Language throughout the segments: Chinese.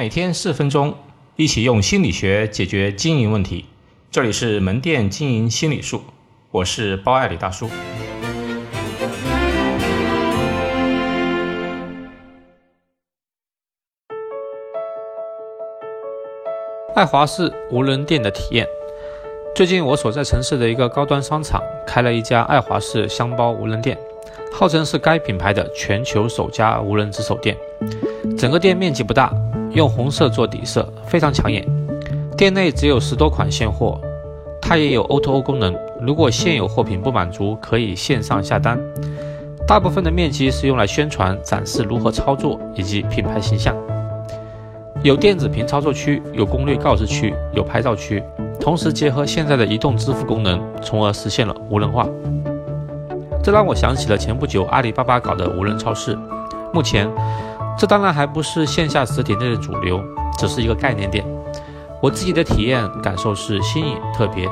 每天四分钟，一起用心理学解决经营问题。这里是门店经营心理术，我是包爱李大叔。爱华仕无人店的体验。最近，我所在城市的一个高端商场开了一家爱华仕箱包无人店，号称是该品牌的全球首家无人值守店。整个店面积不大。用红色做底色，非常抢眼。店内只有十多款现货，它也有 O2O 功能。如果现有货品不满足，可以线上下单。大部分的面积是用来宣传、展示如何操作以及品牌形象。有电子屏操作区，有攻略告知区，有拍照区，同时结合现在的移动支付功能，从而实现了无人化。这让我想起了前不久阿里巴巴搞的无人超市。目前。这当然还不是线下实体店的主流，只是一个概念店。我自己的体验感受是新颖特别。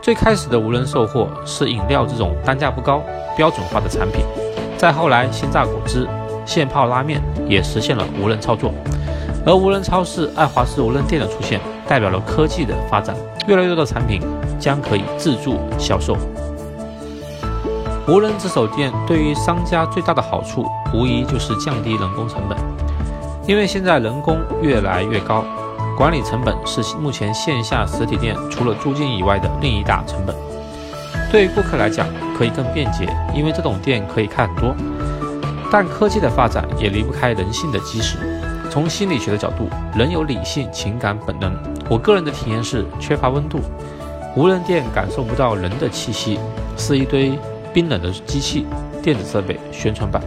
最开始的无人售货是饮料这种单价不高、标准化的产品，再后来鲜榨果汁、现泡拉面也实现了无人操作。而无人超市、爱华仕无人店的出现，代表了科技的发展，越来越多的产品将可以自助销售。无人值守店对于商家最大的好处，无疑就是降低人工成本。因为现在人工越来越高，管理成本是目前线下实体店除了租金以外的另一大成本。对于顾客来讲，可以更便捷，因为这种店可以开很多。但科技的发展也离不开人性的基石。从心理学的角度，人有理性、情感、本能。我个人的体验是缺乏温度，无人店感受不到人的气息，是一堆。冰冷的机器、电子设备、宣传板。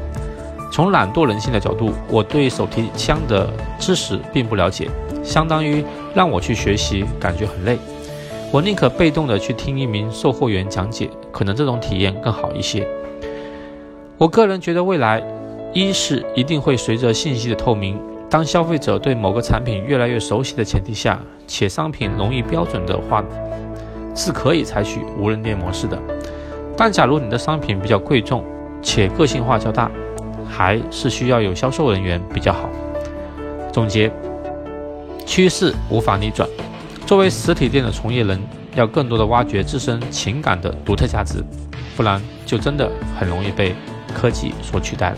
从懒惰人性的角度，我对手提箱的知识并不了解，相当于让我去学习，感觉很累。我宁可被动的去听一名售货员讲解，可能这种体验更好一些。我个人觉得，未来一是一定会随着信息的透明，当消费者对某个产品越来越熟悉的前提下，且商品容易标准的话，是可以采取无人店模式的。但假如你的商品比较贵重且个性化较大，还是需要有销售人员比较好。总结：趋势无法逆转。作为实体店的从业人，要更多的挖掘自身情感的独特价值，不然就真的很容易被科技所取代了。